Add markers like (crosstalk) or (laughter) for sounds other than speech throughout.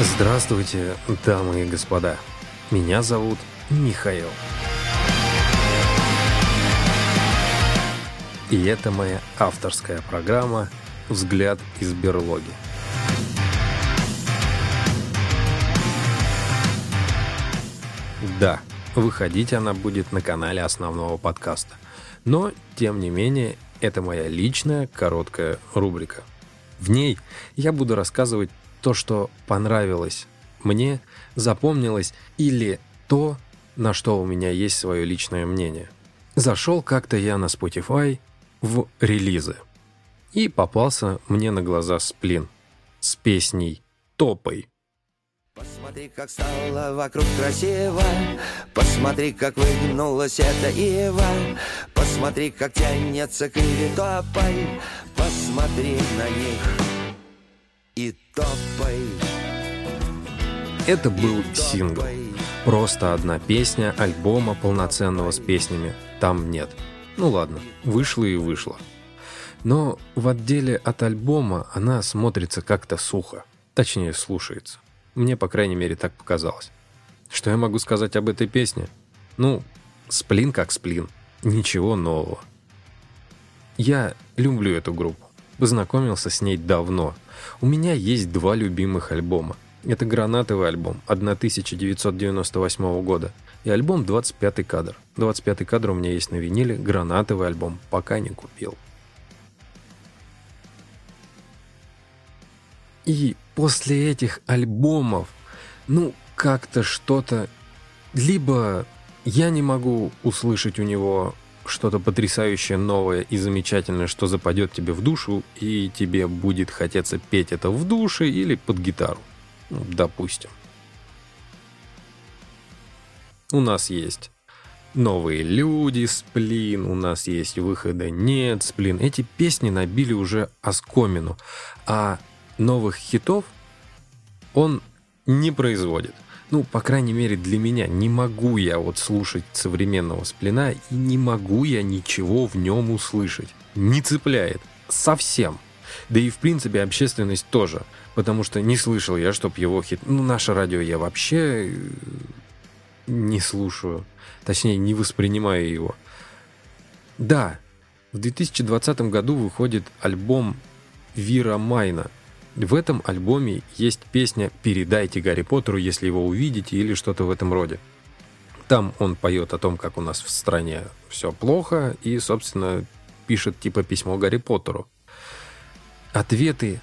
Здравствуйте, дамы и господа. Меня зовут Михаил. И это моя авторская программа «Взгляд из берлоги». Да, выходить она будет на канале основного подкаста. Но, тем не менее, это моя личная короткая рубрика. В ней я буду рассказывать то, что понравилось мне, запомнилось или то, на что у меня есть свое личное мнение. Зашел как-то я на Spotify в релизы. И попался мне на глаза сплин с песней «Топой». Посмотри, как стало вокруг красиво Посмотри, как выгнулась эта ива Посмотри, как тянется к иве топай Посмотри на них и топай Это был сингл. Просто одна песня альбома полноценного с песнями там нет. Ну ладно, вышла и вышла. Но в отделе от альбома она смотрится как-то сухо. Точнее, слушается. Мне, по крайней мере, так показалось. Что я могу сказать об этой песне? Ну, сплин как сплин. Ничего нового. Я люблю эту группу. Познакомился с ней давно. У меня есть два любимых альбома. Это гранатовый альбом 1998 года и альбом «25 кадр». «25 кадр» у меня есть на виниле, гранатовый альбом пока не купил. И после этих альбомов, ну, как-то что-то... Либо я не могу услышать у него что-то потрясающее, новое и замечательное, что западет тебе в душу, и тебе будет хотеться петь это в душе или под гитару. Ну, допустим. У нас есть новые люди, сплин, у нас есть выхода нет, сплин. Эти песни набили уже оскомину, а новых хитов он не производит. Ну, по крайней мере, для меня не могу я вот слушать современного сплина и не могу я ничего в нем услышать. Не цепляет. Совсем. Да и, в принципе, общественность тоже. Потому что не слышал я, чтоб его хит... Ну, наше радио я вообще э, не слушаю. Точнее, не воспринимаю его. Да, в 2020 году выходит альбом Вира Майна – в этом альбоме есть песня «Передайте Гарри Поттеру, если его увидите» или что-то в этом роде. Там он поет о том, как у нас в стране все плохо, и, собственно, пишет типа письмо Гарри Поттеру. Ответы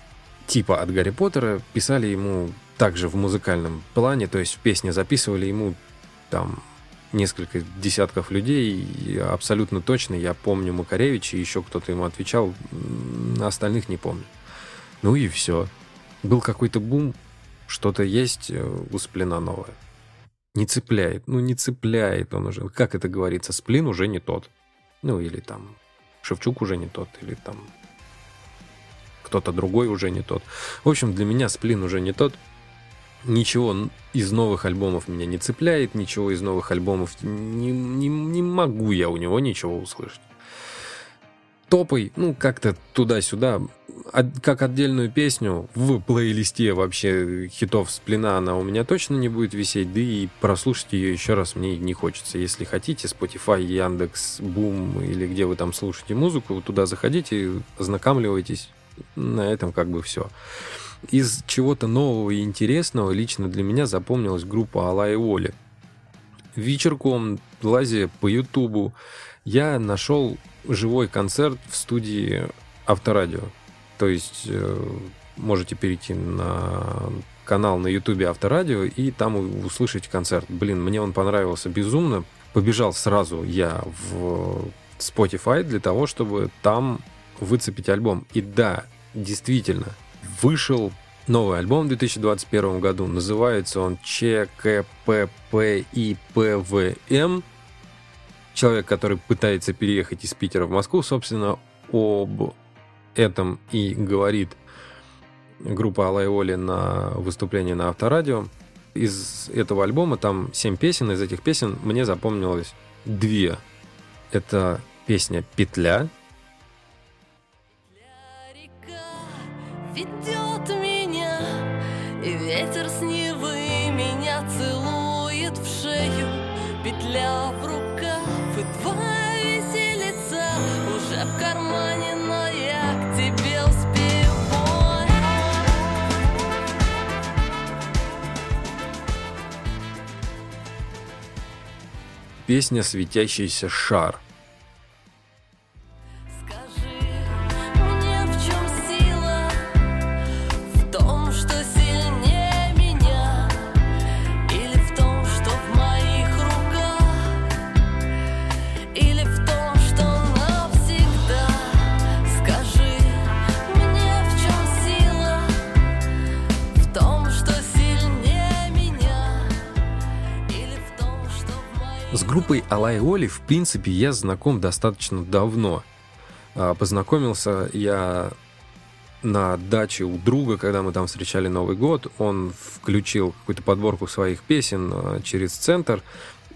типа от Гарри Поттера писали ему также в музыкальном плане, то есть в песне записывали ему там несколько десятков людей, и абсолютно точно я помню Макаревича, еще кто-то ему отвечал, остальных не помню. Ну и все. Был какой-то бум, что-то есть э, у сплина новое. Не цепляет. Ну, не цепляет он уже. Как это говорится, сплин уже не тот. Ну, или там Шевчук уже не тот, или там кто-то другой уже не тот. В общем, для меня сплин уже не тот. Ничего из новых альбомов меня не цепляет, ничего из новых альбомов не, не, не могу я у него ничего услышать топой, ну, как-то туда-сюда, как отдельную песню в плейлисте вообще хитов с она у меня точно не будет висеть, да и прослушать ее еще раз мне не хочется. Если хотите, Spotify, Яндекс, Бум или где вы там слушаете музыку, туда заходите, ознакомливайтесь, на этом как бы все. Из чего-то нового и интересного лично для меня запомнилась группа Алай Оли. Вечерком, лазя по Ютубу, я нашел живой концерт в студии Авторадио. То есть э, можете перейти на канал на Ютубе Авторадио и там услышать концерт. Блин, мне он понравился безумно. Побежал сразу я в Spotify для того, чтобы там выцепить альбом. И да, действительно, вышел новый альбом в 2021 году. Называется он ЧКППИПВМ человек, который пытается переехать из Питера в Москву, собственно, об этом и говорит группа Алай Оли на выступлении на Авторадио. Из этого альбома там семь песен, из этих песен мне запомнилось две. Это песня «Петля», ведет меня, и ветер с Невы меня целует в шею. Петля в рукав и два веселица Уже в кармане, но я к тебе успею. Песня «Светящийся шар» С группой Алай Оли, в принципе, я знаком достаточно давно. А, Познакомился я на даче у друга, когда мы там встречали Новый год. Он включил какую-то подборку своих песен а, через центр,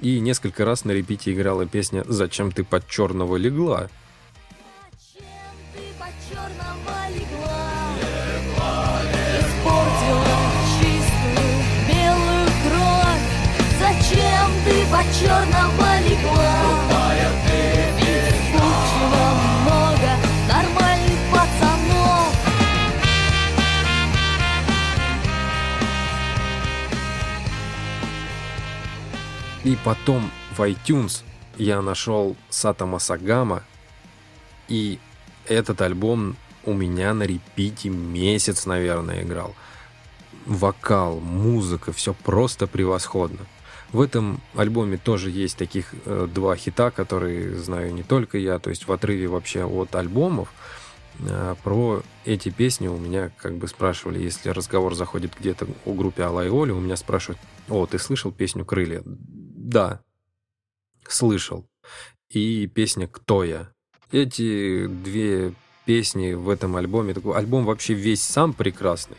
и несколько раз на репите играла песня «Зачем ты под черного легла?». Зачем ты под черного легла? Вспыльчиво много нормальных пацанов. И потом в iTunes я нашел Сата Масагама, и этот альбом у меня на репите месяц, наверное, играл. Вокал, музыка, все просто превосходно. В этом альбоме тоже есть таких э, два хита, которые знаю не только я, то есть в отрыве вообще от альбомов. э, про эти песни у меня как бы спрашивали, если разговор заходит где-то у группе Алла и Оля, у меня спрашивают, о, ты слышал песню «Крылья»? Да, слышал. И песня «Кто я?». Эти две песни в этом альбоме, такой альбом вообще весь сам прекрасный.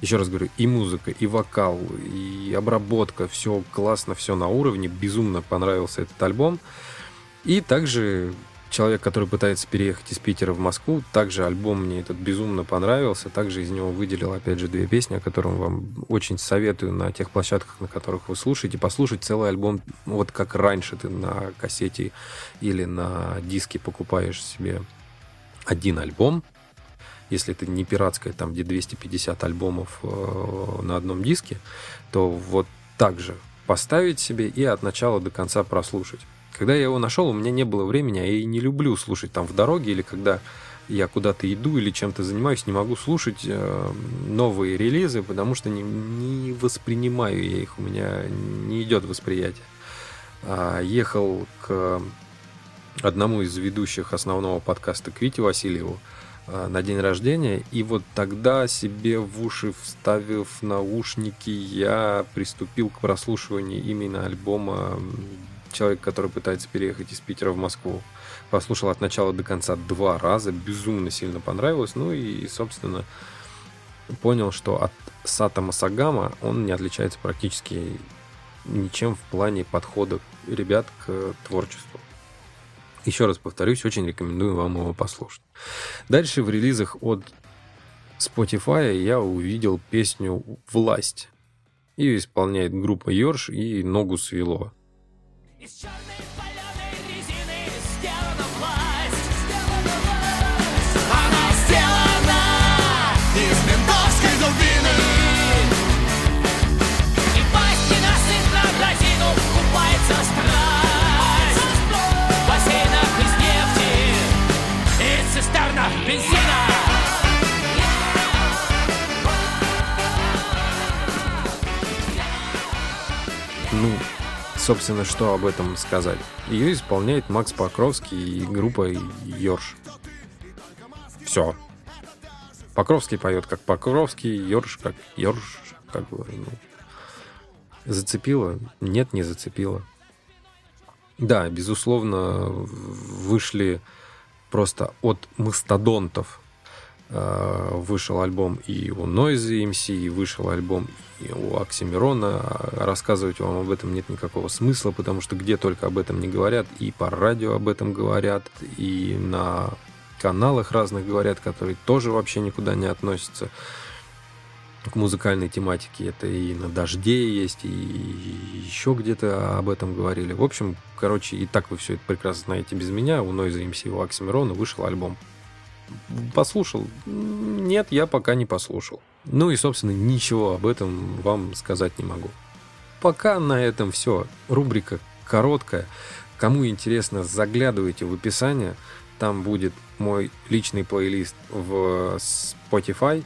Еще раз говорю, и музыка, и вокал, и обработка, все классно, все на уровне. Безумно понравился этот альбом. И также человек, который пытается переехать из Питера в Москву, также альбом мне этот безумно понравился. Также из него выделил, опять же, две песни, о которых вам очень советую на тех площадках, на которых вы слушаете. Послушать целый альбом, вот как раньше ты на кассете или на диске покупаешь себе один альбом, если это не пиратская, там, где 250 альбомов э, на одном диске, то вот так же поставить себе и от начала до конца прослушать. Когда я его нашел, у меня не было времени, а я и не люблю слушать там в дороге или когда я куда-то иду или чем-то занимаюсь, не могу слушать э, новые релизы, потому что не, не воспринимаю я их, у меня не идет восприятие. А, ехал к одному из ведущих основного подкаста к Вите Васильеву на день рождения, и вот тогда себе в уши вставив наушники, я приступил к прослушиванию именно альбома человек, который пытается переехать из Питера в Москву. Послушал от начала до конца два раза, безумно сильно понравилось. Ну и, собственно, понял, что от Сата Масагама он не отличается практически ничем в плане подхода ребят к творчеству. Еще раз повторюсь, очень рекомендую вам его послушать. Дальше в релизах от Spotify я увидел песню «Власть». Ее исполняет группа Йорш и «Ногу свело». Из Ну, собственно, что об этом сказать? Ее исполняет Макс Покровский и группа Йорш. Все. Покровский поет как Покровский, Йорш как Йорш. Как бы, ну. Зацепило? Нет, не зацепило. Да, безусловно, вышли просто от мастодонтов. Э, Вышел альбом и у Noisy MC, и вышел альбом и у Оксимирона. Рассказывать вам об этом нет никакого смысла, потому что где только об этом не говорят, и по радио об этом говорят, и на каналах разных говорят, которые тоже вообще никуда не относятся. к музыкальной тематике. Это и на «Дожде» есть, и еще где-то об этом говорили. В общем, короче, и так вы все это прекрасно знаете без меня. У Noise MC у Оксимирона вышел альбом. Послушал? Нет, я пока не послушал. Ну и, собственно, ничего об этом вам сказать не могу. Пока на этом все. Рубрика короткая. Кому интересно, заглядывайте в описание. Там будет мой личный плейлист в Spotify.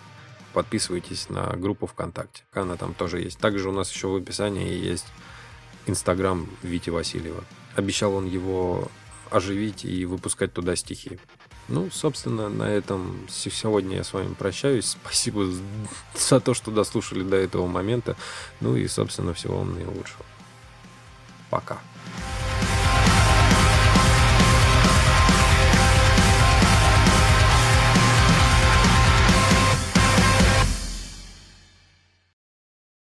Подписывайтесь на группу ВКонтакте. Она там тоже есть. Также у нас еще в описании есть Инстаграм Вити Васильева. Обещал он его оживить и выпускать туда стихи. Ну, собственно, на этом сегодня я с вами прощаюсь. (laughs) Спасибо за то, что дослушали до этого момента. Ну и, собственно, всего вам наилучшего. Пока.